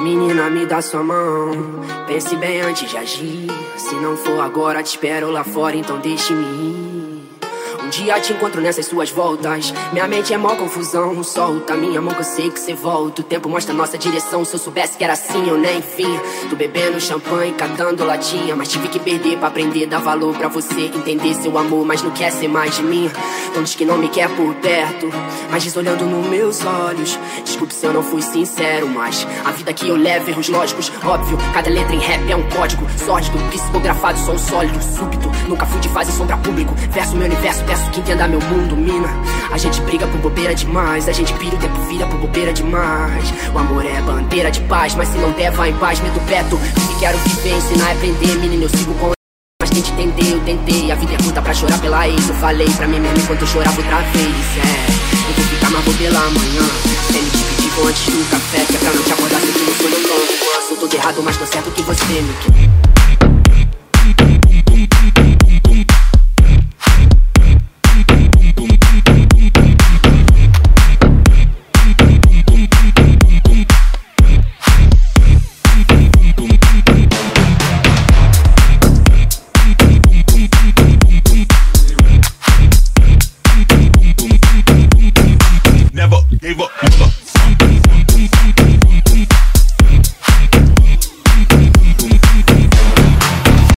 Menina, me dá sua mão. Pense bem antes de agir. Se não for agora, te espero lá fora, então deixe-me ir. Um dia te encontro nessas suas voltas. Minha mente é mó confusão. Solta minha mão que eu sei que cê volta. O tempo mostra nossa direção. Se eu soubesse que era assim, eu nem vim. Tô bebendo champanhe, catando latinha. Mas tive que perder pra aprender. Dar valor pra você entender seu amor. Mas não quer ser mais de mim. Diz que não me quer por perto. Mas diz olhando nos meus olhos. Desculpe se eu não fui sincero. Mas a vida que eu levo, erros lógicos. Óbvio, cada letra em rap é um código. Sórdido, psicografado, um sólido, súbito. Nunca fui de fase sombra público. Verso meu universo peço que entenda meu mundo, mina. A gente briga por bobeira demais, a gente pira o tempo vira por bobeira demais. O amor é bandeira de paz, mas se não der, vai em paz, medo perto. Se quero viver, ensinar e aprender, menino, eu sigo com. Mas tentei. A vida é curta pra chorar pela ex. Eu falei pra mim mesmo enquanto eu chorava outra vez. É, eu vou ficar, mas pela manhã. Sem me despedir, vou antes do café. Que é pra não te acordar sentindo sonho longo. Sou todo errado, mas tô certo que você me quer.